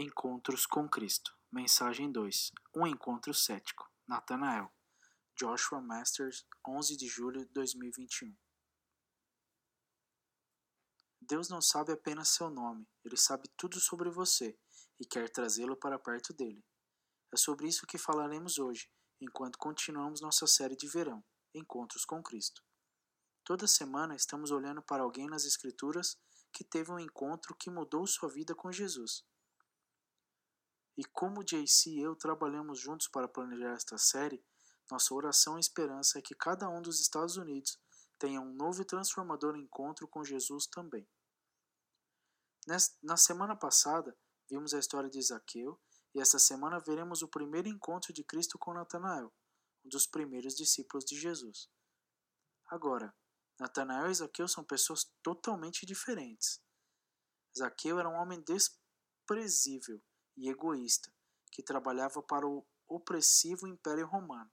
Encontros com Cristo. Mensagem 2. Um encontro cético. Natanael. Joshua Masters, 11 de julho de 2021. Deus não sabe apenas seu nome, ele sabe tudo sobre você e quer trazê-lo para perto dele. É sobre isso que falaremos hoje, enquanto continuamos nossa série de verão, Encontros com Cristo. Toda semana estamos olhando para alguém nas Escrituras que teve um encontro que mudou sua vida com Jesus. E como JC e eu trabalhamos juntos para planejar esta série, nossa oração e esperança é que cada um dos Estados Unidos tenha um novo e transformador encontro com Jesus também. Na semana passada, vimos a história de Zaqueu e esta semana veremos o primeiro encontro de Cristo com Natanael, um dos primeiros discípulos de Jesus. Agora, Natanael e Zaqueu são pessoas totalmente diferentes. Zaqueu era um homem desprezível e egoísta, que trabalhava para o opressivo Império Romano.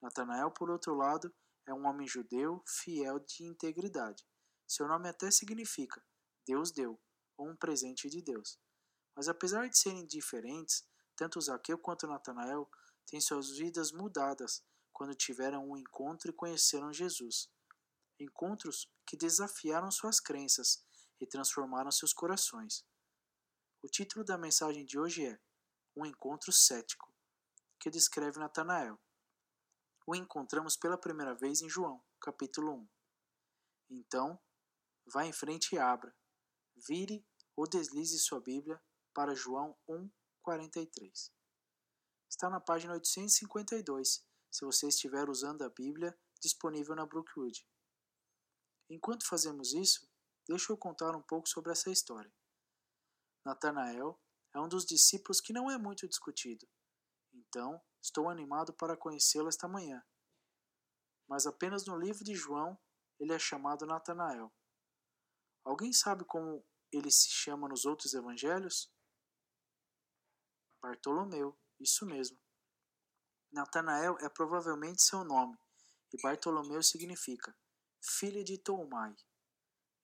Natanael, por outro lado, é um homem judeu, fiel de integridade. Seu nome até significa Deus deu, ou um presente de Deus. Mas apesar de serem diferentes, tanto Zaqueu quanto Natanael têm suas vidas mudadas quando tiveram um encontro e conheceram Jesus. Encontros que desafiaram suas crenças e transformaram seus corações. O título da mensagem de hoje é Um Encontro Cético, que descreve Natanael. O encontramos pela primeira vez em João, capítulo 1. Então, vá em frente e abra, vire ou deslize sua Bíblia para João 1, 43. Está na página 852, se você estiver usando a Bíblia disponível na Brookwood. Enquanto fazemos isso, deixa eu contar um pouco sobre essa história. Natanael é um dos discípulos que não é muito discutido. Então, estou animado para conhecê-lo esta manhã. Mas apenas no livro de João ele é chamado Natanael. Alguém sabe como ele se chama nos outros evangelhos? Bartolomeu, isso mesmo. Natanael é provavelmente seu nome, e Bartolomeu significa filho de Tomai.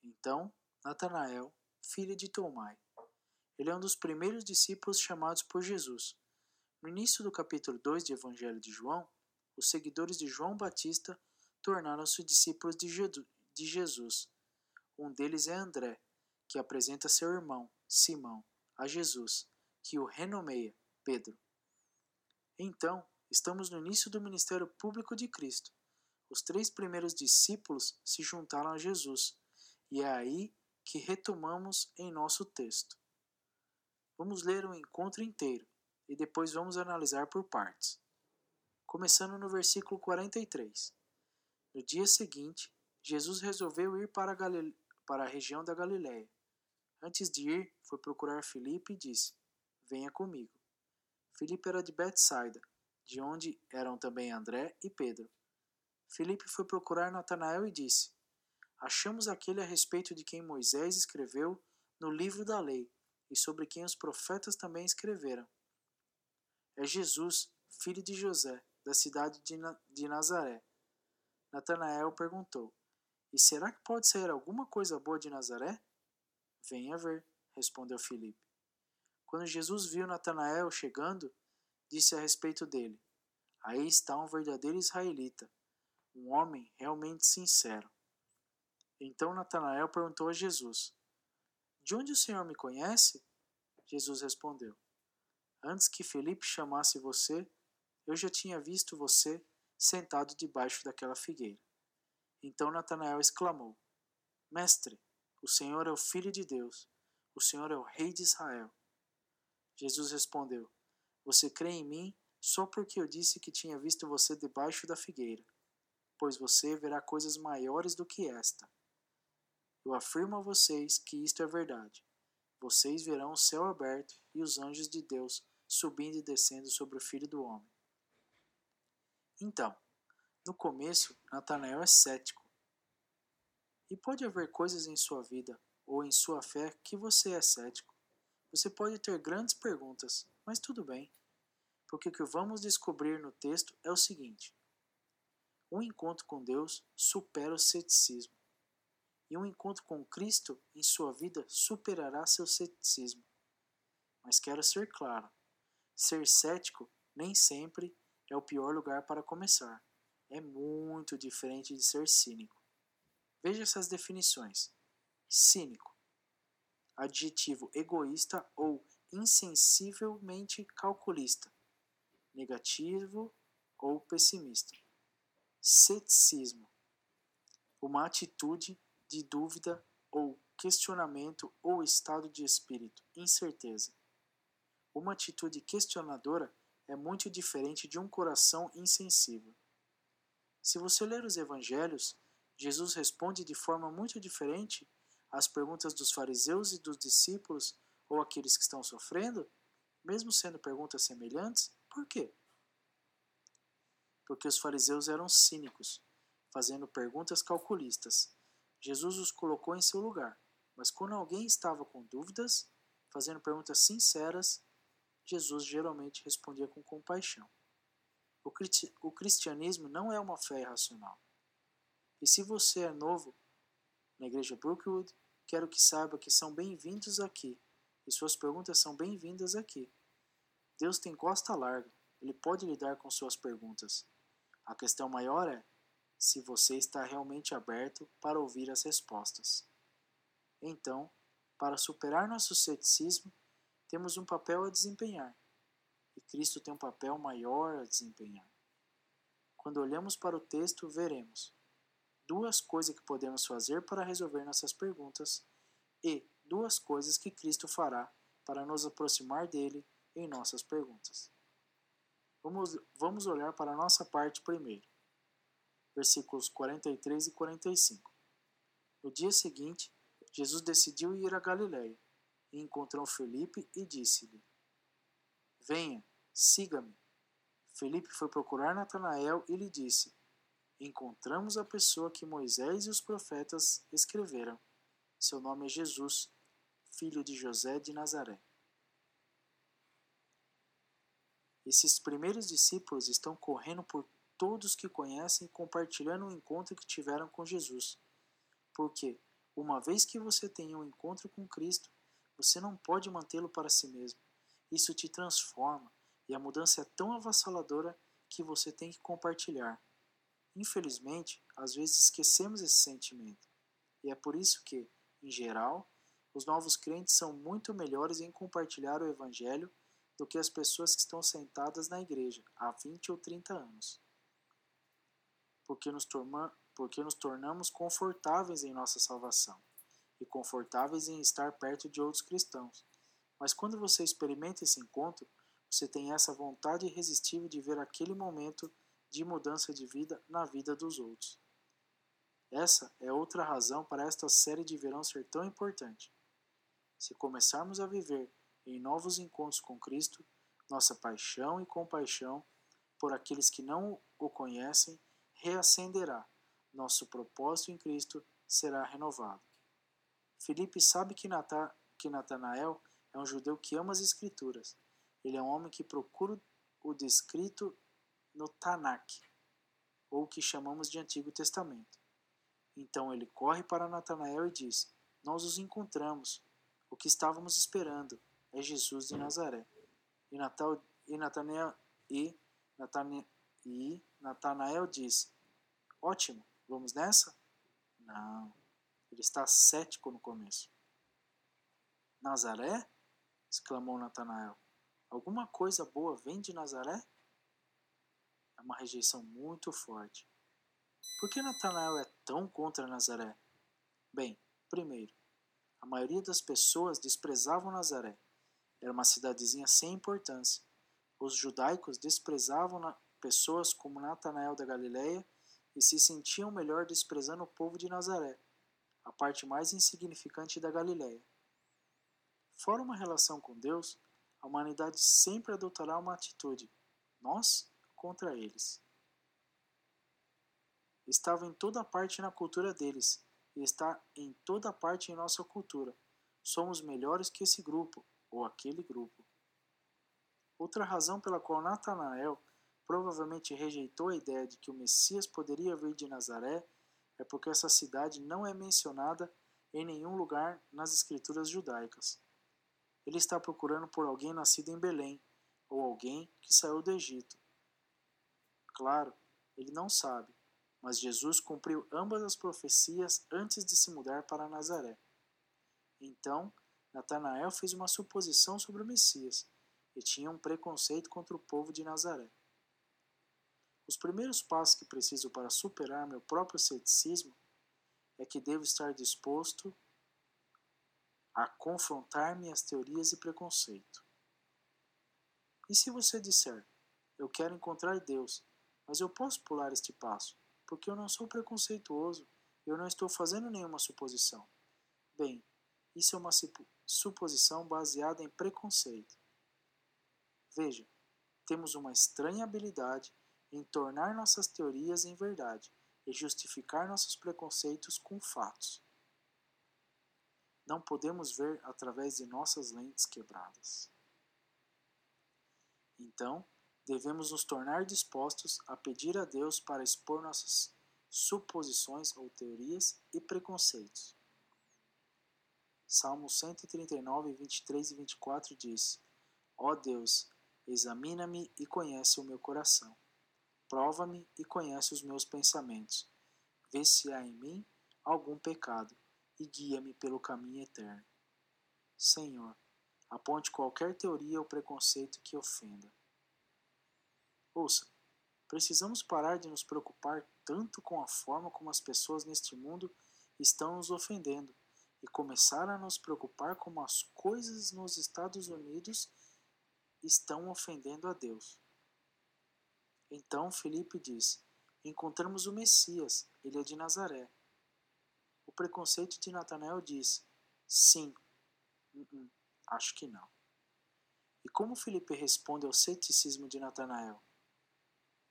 Então, Natanael, filho de Tomai. Ele é um dos primeiros discípulos chamados por Jesus. No início do capítulo 2 do Evangelho de João, os seguidores de João Batista tornaram-se discípulos de Jesus. Um deles é André, que apresenta seu irmão, Simão, a Jesus, que o renomeia Pedro. Então, estamos no início do ministério público de Cristo. Os três primeiros discípulos se juntaram a Jesus, e é aí que retomamos em nosso texto. Vamos ler o encontro inteiro e depois vamos analisar por partes. Começando no versículo 43. No dia seguinte, Jesus resolveu ir para a, para a região da Galiléia. Antes de ir, foi procurar Filipe e disse: Venha comigo. Filipe era de Betsaida, de onde eram também André e Pedro. Filipe foi procurar Natanael e disse: Achamos aquele a respeito de quem Moisés escreveu no livro da lei e sobre quem os profetas também escreveram. É Jesus, filho de José, da cidade de, Na de Nazaré. Natanael perguntou: E será que pode sair alguma coisa boa de Nazaré? Venha ver, respondeu Filipe. Quando Jesus viu Natanael chegando, disse a respeito dele: Aí está um verdadeiro israelita, um homem realmente sincero. Então Natanael perguntou a Jesus: de onde o Senhor me conhece? Jesus respondeu: Antes que Felipe chamasse você, eu já tinha visto você sentado debaixo daquela figueira. Então Natanael exclamou: Mestre, o Senhor é o Filho de Deus, o Senhor é o Rei de Israel. Jesus respondeu: Você crê em mim só porque eu disse que tinha visto você debaixo da figueira, pois você verá coisas maiores do que esta. Eu afirmo a vocês que isto é verdade. Vocês verão o céu aberto e os anjos de Deus subindo e descendo sobre o Filho do Homem. Então, no começo, Natanael é cético. E pode haver coisas em sua vida ou em sua fé que você é cético. Você pode ter grandes perguntas, mas tudo bem, porque o que vamos descobrir no texto é o seguinte: um encontro com Deus supera o ceticismo e um encontro com Cristo em sua vida superará seu ceticismo. mas quero ser claro: ser cético nem sempre é o pior lugar para começar. É muito diferente de ser cínico. Veja essas definições: cínico, adjetivo egoísta ou insensivelmente calculista, negativo ou pessimista. Ceticismo, uma atitude de dúvida ou questionamento ou estado de espírito, incerteza. Uma atitude questionadora é muito diferente de um coração insensível. Se você ler os evangelhos, Jesus responde de forma muito diferente às perguntas dos fariseus e dos discípulos ou aqueles que estão sofrendo, mesmo sendo perguntas semelhantes. Por quê? Porque os fariseus eram cínicos, fazendo perguntas calculistas. Jesus os colocou em seu lugar, mas quando alguém estava com dúvidas, fazendo perguntas sinceras, Jesus geralmente respondia com compaixão. O cristianismo não é uma fé irracional. E se você é novo na igreja Brookwood, quero que saiba que são bem-vindos aqui e suas perguntas são bem-vindas aqui. Deus tem costa larga, ele pode lidar com suas perguntas. A questão maior é se você está realmente aberto para ouvir as respostas. Então, para superar nosso ceticismo, temos um papel a desempenhar. E Cristo tem um papel maior a desempenhar. Quando olhamos para o texto, veremos duas coisas que podemos fazer para resolver nossas perguntas e duas coisas que Cristo fará para nos aproximar dele em nossas perguntas. Vamos, vamos olhar para a nossa parte primeiro. Versículos 43 e 45. No dia seguinte, Jesus decidiu ir a Galiléia e encontrou Felipe e disse-lhe: Venha, siga-me. Felipe foi procurar Natanael e lhe disse: Encontramos a pessoa que Moisés e os profetas escreveram. Seu nome é Jesus, filho de José de Nazaré. Esses primeiros discípulos estão correndo por todos que conhecem compartilhando o encontro que tiveram com Jesus. Porque, uma vez que você tem um encontro com Cristo, você não pode mantê-lo para si mesmo. Isso te transforma e a mudança é tão avassaladora que você tem que compartilhar. Infelizmente, às vezes esquecemos esse sentimento. E é por isso que, em geral, os novos crentes são muito melhores em compartilhar o Evangelho do que as pessoas que estão sentadas na igreja há 20 ou 30 anos. Porque nos, porque nos tornamos confortáveis em nossa salvação e confortáveis em estar perto de outros cristãos. Mas quando você experimenta esse encontro, você tem essa vontade irresistível de ver aquele momento de mudança de vida na vida dos outros. Essa é outra razão para esta série de verão ser tão importante. Se começarmos a viver em novos encontros com Cristo, nossa paixão e compaixão por aqueles que não o conhecem reacenderá. Nosso propósito em Cristo será renovado. Felipe sabe que, Nata, que Natanael é um judeu que ama as Escrituras. Ele é um homem que procura o descrito no Tanakh, ou o que chamamos de Antigo Testamento. Então ele corre para Natanael e diz: Nós os encontramos. O que estávamos esperando é Jesus de Nazaré. E, Natal, e, Natanael, e, Natanael, e Natanael diz: Ótimo, vamos nessa? Não. Ele está cético no começo. Nazaré? exclamou Natanael. Alguma coisa boa vem de Nazaré? É uma rejeição muito forte. Por que Natanael é tão contra Nazaré? Bem, primeiro, a maioria das pessoas desprezavam Nazaré. Era uma cidadezinha sem importância. Os judaicos desprezavam pessoas como Natanael da Galileia e se sentiam melhor desprezando o povo de Nazaré a parte mais insignificante da Galiléia. Fora uma relação com Deus, a humanidade sempre adotará uma atitude, nós contra eles. Estava em toda parte na cultura deles e está em toda parte em nossa cultura. Somos melhores que esse grupo ou aquele grupo. Outra razão pela qual Natanael provavelmente rejeitou a ideia de que o Messias poderia vir de Nazaré é porque essa cidade não é mencionada em nenhum lugar nas escrituras judaicas. ele está procurando por alguém nascido em Belém ou alguém que saiu do Egito. Claro, ele não sabe, mas Jesus cumpriu ambas as profecias antes de se mudar para Nazaré. Então, Natanael fez uma suposição sobre o Messias e tinha um preconceito contra o povo de Nazaré. Os primeiros passos que preciso para superar meu próprio ceticismo é que devo estar disposto a confrontar minhas teorias e preconceito. E se você disser, eu quero encontrar Deus, mas eu posso pular este passo, porque eu não sou preconceituoso, eu não estou fazendo nenhuma suposição. Bem, isso é uma suposição baseada em preconceito. Veja, temos uma estranha habilidade em tornar nossas teorias em verdade e justificar nossos preconceitos com fatos. Não podemos ver através de nossas lentes quebradas. Então, devemos nos tornar dispostos a pedir a Deus para expor nossas suposições ou teorias e preconceitos. Salmos 139, 23 e 24 diz: Ó oh Deus, examina-me e conhece o meu coração. Prova-me e conhece os meus pensamentos. Vê se há em mim algum pecado e guia-me pelo caminho eterno. Senhor, aponte qualquer teoria ou preconceito que ofenda. Ouça, precisamos parar de nos preocupar tanto com a forma como as pessoas neste mundo estão nos ofendendo e começar a nos preocupar como as coisas nos Estados Unidos estão ofendendo a Deus. Então Felipe diz: Encontramos o Messias, ele é de Nazaré. O preconceito de Natanael diz: Sim, uh -uh, acho que não. E como Felipe responde ao ceticismo de Natanael?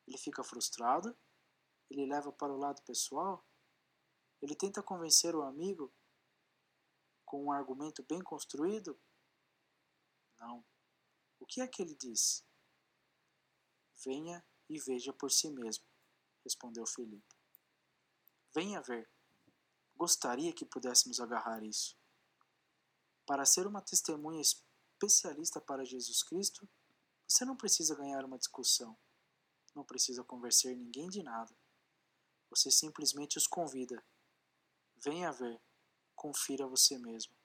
Ele fica frustrado? Ele leva para o lado pessoal? Ele tenta convencer o amigo com um argumento bem construído? Não. O que é que ele diz? Venha e veja por si mesmo, respondeu Felipe. Venha ver. Gostaria que pudéssemos agarrar isso. Para ser uma testemunha especialista para Jesus Cristo, você não precisa ganhar uma discussão, não precisa convencer ninguém de nada. Você simplesmente os convida. Venha ver confira você mesmo.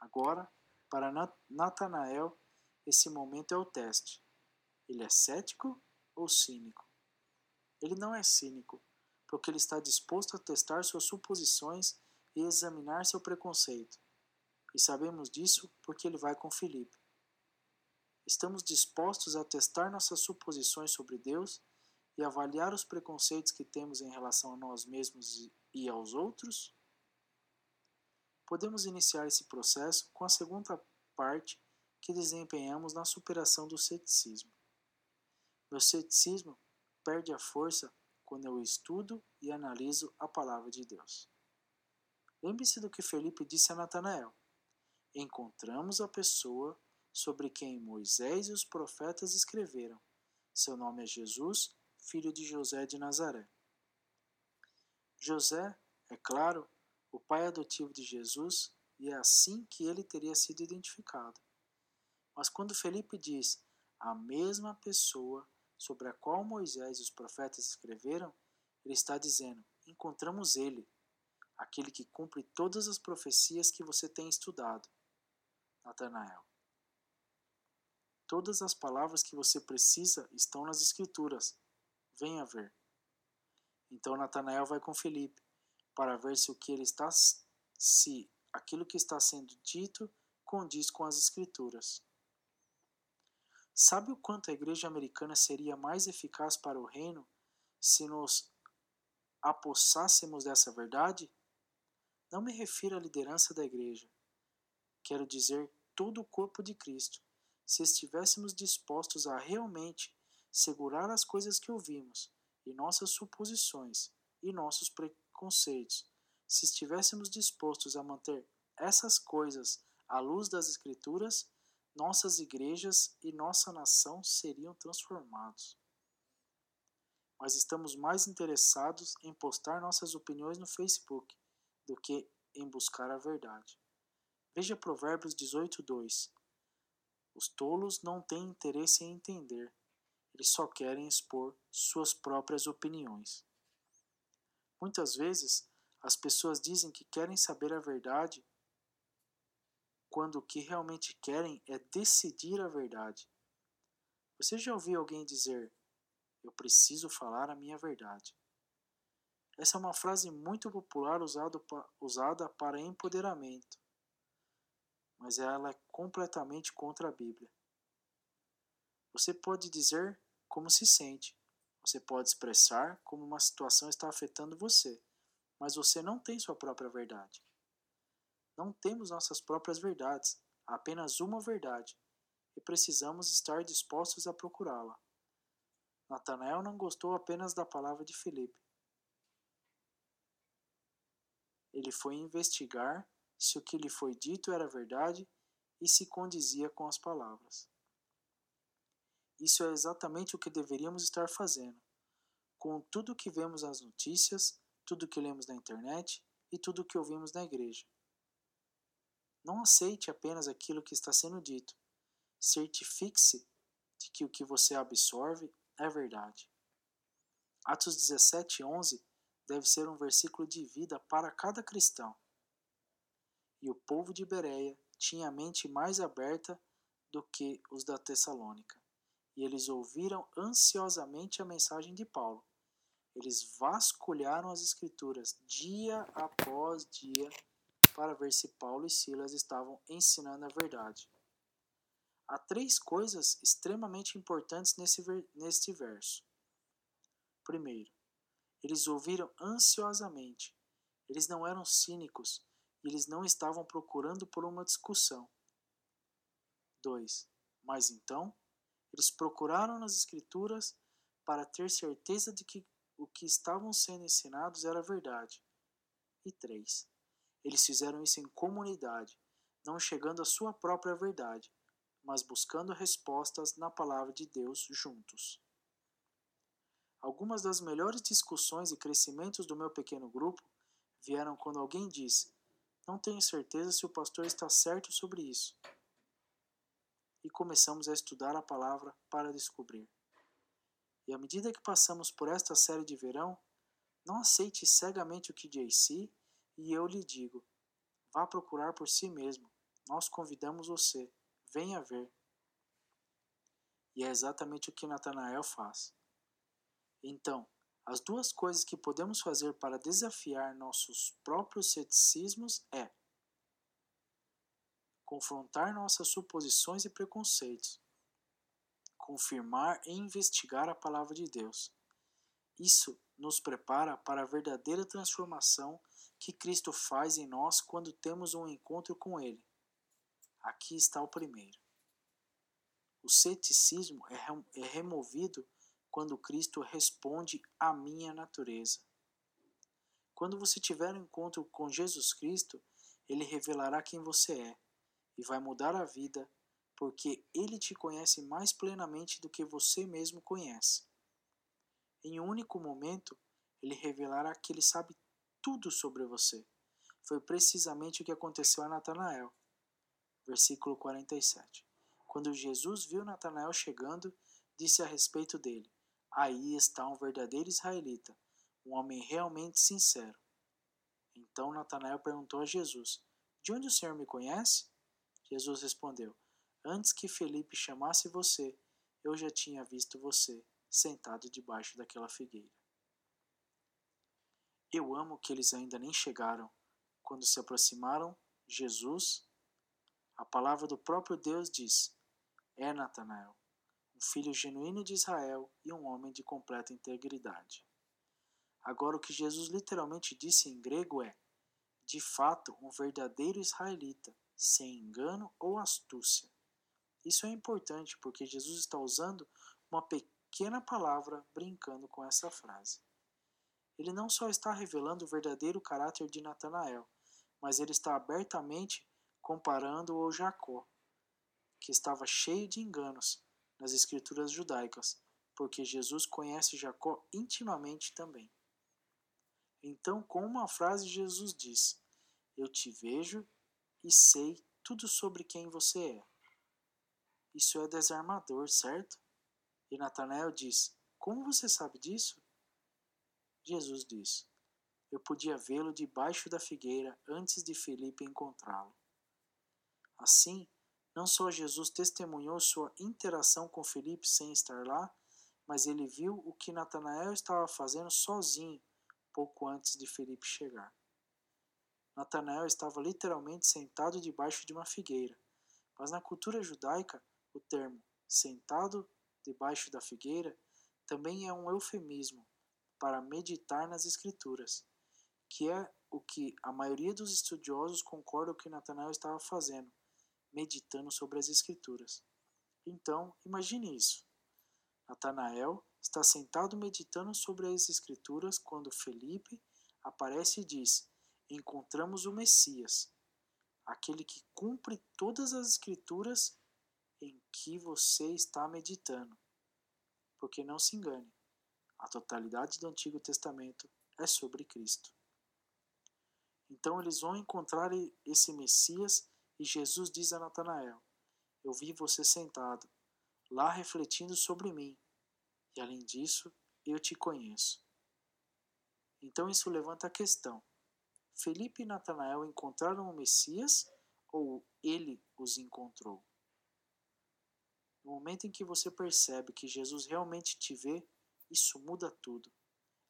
Agora, para Natanael, esse momento é o teste. Ele é cético ou cínico? Ele não é cínico, porque ele está disposto a testar suas suposições e examinar seu preconceito. E sabemos disso porque ele vai com Filipe. Estamos dispostos a testar nossas suposições sobre Deus e avaliar os preconceitos que temos em relação a nós mesmos e aos outros? podemos iniciar esse processo com a segunda parte que desempenhamos na superação do ceticismo. Meu ceticismo perde a força quando eu estudo e analiso a palavra de Deus. Lembre-se do que Felipe disse a Natanael: Encontramos a pessoa sobre quem Moisés e os profetas escreveram. Seu nome é Jesus, filho de José de Nazaré. José, é claro, o pai adotivo de Jesus, e é assim que ele teria sido identificado. Mas quando Felipe diz a mesma pessoa sobre a qual Moisés e os profetas escreveram, ele está dizendo: encontramos ele, aquele que cumpre todas as profecias que você tem estudado. Natanael. Todas as palavras que você precisa estão nas Escrituras. Venha ver. Então Natanael vai com Felipe para ver se o que ele está se aquilo que está sendo dito condiz com as escrituras. Sabe o quanto a igreja americana seria mais eficaz para o reino se nos apossássemos dessa verdade? Não me refiro à liderança da igreja. Quero dizer todo o corpo de Cristo. Se estivéssemos dispostos a realmente segurar as coisas que ouvimos e nossas suposições e nossos conceitos. Se estivéssemos dispostos a manter essas coisas à luz das Escrituras, nossas igrejas e nossa nação seriam transformados. Mas estamos mais interessados em postar nossas opiniões no Facebook do que em buscar a verdade. Veja Provérbios 18, 2. Os tolos não têm interesse em entender, eles só querem expor suas próprias opiniões. Muitas vezes, as pessoas dizem que querem saber a verdade quando o que realmente querem é decidir a verdade. Você já ouviu alguém dizer: Eu preciso falar a minha verdade? Essa é uma frase muito popular usada para empoderamento, mas ela é completamente contra a Bíblia. Você pode dizer como se sente, você pode expressar como uma situação está afetando você, mas você não tem sua própria verdade. Não temos nossas próprias verdades, há apenas uma verdade, e precisamos estar dispostos a procurá-la. Natanael não gostou apenas da palavra de Felipe. Ele foi investigar se o que lhe foi dito era verdade e se condizia com as palavras. Isso é exatamente o que deveríamos estar fazendo. Com tudo que vemos nas notícias, tudo que lemos na internet e tudo que ouvimos na igreja. Não aceite apenas aquilo que está sendo dito. Certifique-se de que o que você absorve é verdade. Atos 17, 11 deve ser um versículo de vida para cada cristão. E o povo de Bereia tinha a mente mais aberta do que os da Tessalônica. E eles ouviram ansiosamente a mensagem de Paulo. Eles vasculharam as Escrituras dia após dia para ver se Paulo e Silas estavam ensinando a verdade. Há três coisas extremamente importantes nesse, neste verso. Primeiro, eles ouviram ansiosamente. Eles não eram cínicos e eles não estavam procurando por uma discussão. 2. Mas então, eles procuraram nas Escrituras para ter certeza de que o que estavam sendo ensinados era verdade. E 3. Eles fizeram isso em comunidade, não chegando à sua própria verdade, mas buscando respostas na palavra de Deus juntos. Algumas das melhores discussões e crescimentos do meu pequeno grupo vieram quando alguém disse: Não tenho certeza se o pastor está certo sobre isso. E começamos a estudar a palavra para descobrir. E à medida que passamos por esta série de verão, não aceite cegamente o que JC e eu lhe digo: vá procurar por si mesmo. Nós convidamos você. Venha ver. E é exatamente o que Natanael faz. Então, as duas coisas que podemos fazer para desafiar nossos próprios ceticismos é confrontar nossas suposições e preconceitos, confirmar e investigar a palavra de Deus. Isso nos prepara para a verdadeira transformação que Cristo faz em nós quando temos um encontro com Ele. Aqui está o primeiro. O ceticismo é, é removido quando Cristo responde à minha natureza. Quando você tiver um encontro com Jesus Cristo, ele revelará quem você é e vai mudar a vida, porque ele te conhece mais plenamente do que você mesmo conhece. Em um único momento, ele revelará que ele sabe tudo sobre você. Foi precisamente o que aconteceu a Natanael. Versículo 47. Quando Jesus viu Natanael chegando, disse a respeito dele: Aí está um verdadeiro israelita, um homem realmente sincero. Então Natanael perguntou a Jesus: De onde o Senhor me conhece? Jesus respondeu: Antes que Felipe chamasse você, eu já tinha visto você sentado debaixo daquela figueira. Eu amo que eles ainda nem chegaram. Quando se aproximaram, Jesus, a palavra do próprio Deus diz: É Natanael, um filho genuíno de Israel e um homem de completa integridade. Agora, o que Jesus literalmente disse em grego é: de fato, um verdadeiro israelita, sem engano ou astúcia. Isso é importante porque Jesus está usando uma pequena palavra brincando com essa frase. Ele não só está revelando o verdadeiro caráter de Natanael, mas ele está abertamente comparando-o ao Jacó, que estava cheio de enganos nas escrituras judaicas, porque Jesus conhece Jacó intimamente também. Então, com uma frase, Jesus diz: Eu te vejo e sei tudo sobre quem você é. Isso é desarmador, certo? E Natanael diz: Como você sabe disso? Jesus diz: Eu podia vê-lo debaixo da figueira antes de Felipe encontrá-lo. Assim, não só Jesus testemunhou sua interação com Felipe sem estar lá, mas ele viu o que Natanael estava fazendo sozinho pouco antes de Felipe chegar. Natanael estava literalmente sentado debaixo de uma figueira, mas na cultura judaica, o termo sentado debaixo da figueira também é um eufemismo para meditar nas Escrituras, que é o que a maioria dos estudiosos concordam que Natanael estava fazendo, meditando sobre as Escrituras. Então, imagine isso. Natanael está sentado meditando sobre as Escrituras quando Felipe aparece e diz: Encontramos o Messias, aquele que cumpre todas as Escrituras em que você está meditando. Porque não se engane, a totalidade do Antigo Testamento é sobre Cristo. Então eles vão encontrar esse Messias e Jesus diz a Natanael: Eu vi você sentado, lá refletindo sobre mim, e além disso, eu te conheço. Então isso levanta a questão: Felipe e Natanael encontraram o Messias ou ele os encontrou? No momento em que você percebe que Jesus realmente te vê, isso muda tudo.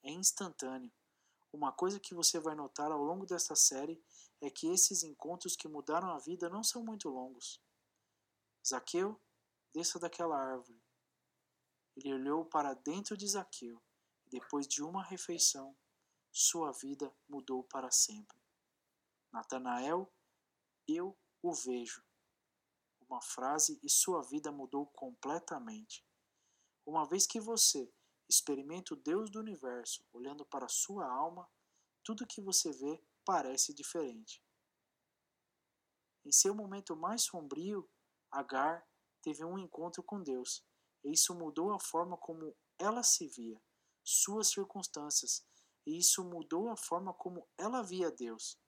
É instantâneo. Uma coisa que você vai notar ao longo desta série é que esses encontros que mudaram a vida não são muito longos. Zaqueu, desça daquela árvore. Ele olhou para dentro de Zaqueu e depois de uma refeição, sua vida mudou para sempre. Natanael, eu o vejo uma frase e sua vida mudou completamente. Uma vez que você experimenta o Deus do universo olhando para sua alma, tudo que você vê parece diferente. Em seu momento mais sombrio, Agar teve um encontro com Deus, e isso mudou a forma como ela se via, suas circunstâncias, e isso mudou a forma como ela via Deus.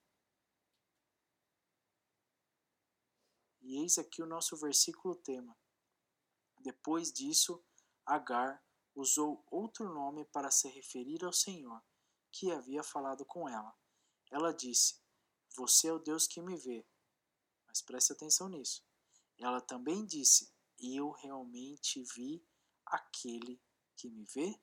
E eis aqui o nosso versículo tema. Depois disso, Agar usou outro nome para se referir ao Senhor, que havia falado com ela. Ela disse: Você é o Deus que me vê. Mas preste atenção nisso. Ela também disse: Eu realmente vi aquele que me vê?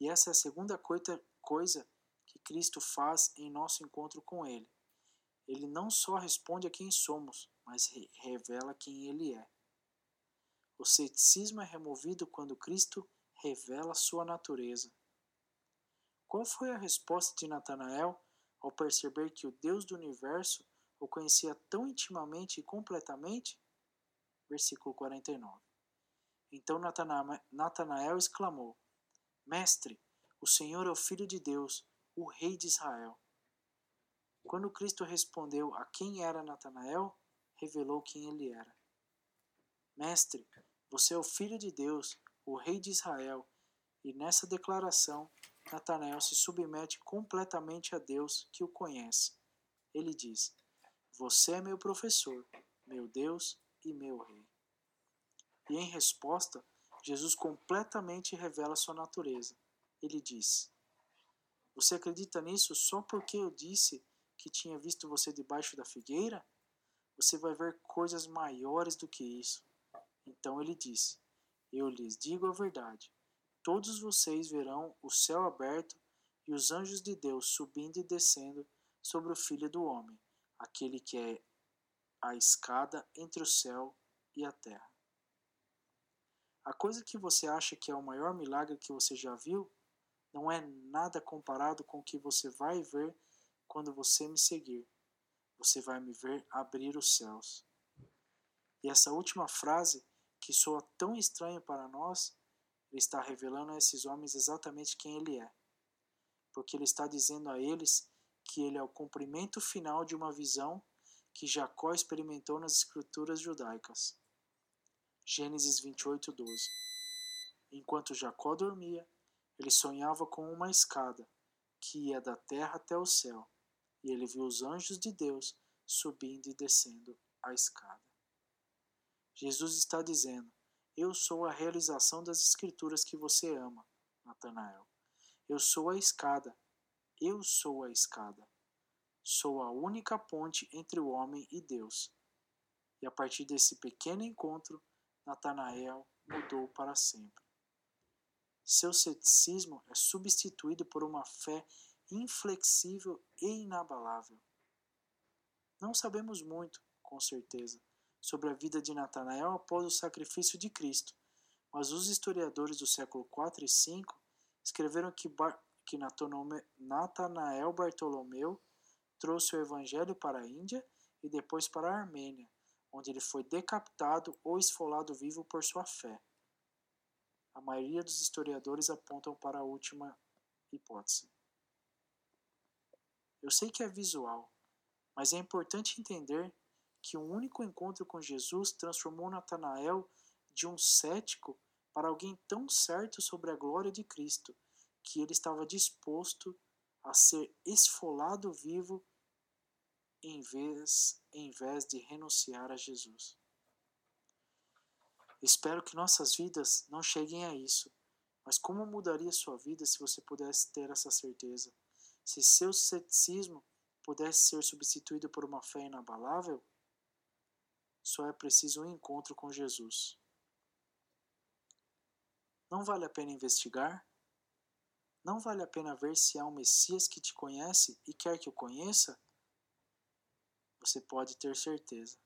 E essa é a segunda coisa que Cristo faz em nosso encontro com Ele ele não só responde a quem somos, mas revela quem ele é. O ceticismo é removido quando Cristo revela sua natureza. Qual foi a resposta de Natanael ao perceber que o Deus do universo o conhecia tão intimamente e completamente? Versículo 49. Então Natanael exclamou: Mestre, o Senhor é o Filho de Deus, o Rei de Israel. Quando Cristo respondeu a quem era Natanael, revelou quem ele era. Mestre, você é o Filho de Deus, o Rei de Israel, e nessa declaração, Natanael se submete completamente a Deus que o conhece. Ele diz: Você é meu professor, meu Deus e meu Rei. E em resposta, Jesus completamente revela sua natureza. Ele diz: Você acredita nisso só porque eu disse que tinha visto você debaixo da figueira, você vai ver coisas maiores do que isso. Então ele disse: Eu lhes digo a verdade. Todos vocês verão o céu aberto e os anjos de Deus subindo e descendo sobre o Filho do Homem, aquele que é a escada entre o céu e a terra. A coisa que você acha que é o maior milagre que você já viu não é nada comparado com o que você vai ver quando você me seguir, você vai me ver abrir os céus. E essa última frase, que soa tão estranha para nós, ele está revelando a esses homens exatamente quem ele é. Porque ele está dizendo a eles que ele é o cumprimento final de uma visão que Jacó experimentou nas escrituras judaicas. Gênesis 28, 12. Enquanto Jacó dormia, ele sonhava com uma escada que ia da terra até o céu e ele viu os anjos de Deus subindo e descendo a escada. Jesus está dizendo: Eu sou a realização das Escrituras que você ama, Natanael. Eu sou a escada. Eu sou a escada. Sou a única ponte entre o homem e Deus. E a partir desse pequeno encontro, Natanael mudou para sempre. Seu ceticismo é substituído por uma fé inflexível e inabalável. Não sabemos muito, com certeza, sobre a vida de Natanael após o sacrifício de Cristo, mas os historiadores do século IV e V escreveram que, Bar que Natanael Bartolomeu trouxe o evangelho para a Índia e depois para a Armênia, onde ele foi decapitado ou esfolado vivo por sua fé. A maioria dos historiadores apontam para a última hipótese. Eu sei que é visual, mas é importante entender que um único encontro com Jesus transformou Natanael de um cético para alguém tão certo sobre a glória de Cristo que ele estava disposto a ser esfolado vivo em vez, em vez de renunciar a Jesus. Espero que nossas vidas não cheguem a isso, mas como mudaria sua vida se você pudesse ter essa certeza? Se seu ceticismo pudesse ser substituído por uma fé inabalável? Só é preciso um encontro com Jesus. Não vale a pena investigar? Não vale a pena ver se há um Messias que te conhece e quer que o conheça? Você pode ter certeza.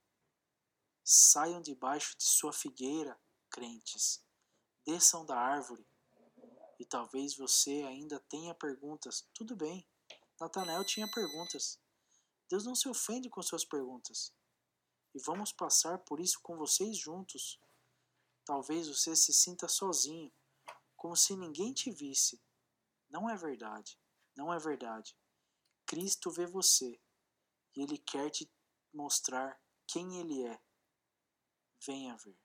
Saiam debaixo de sua figueira, crentes. Desçam da árvore. E talvez você ainda tenha perguntas. Tudo bem. Natanael tinha perguntas. Deus não se ofende com suas perguntas. E vamos passar por isso com vocês juntos. Talvez você se sinta sozinho, como se ninguém te visse. Não é verdade. Não é verdade. Cristo vê você e Ele quer te mostrar quem Ele é. Venha ver.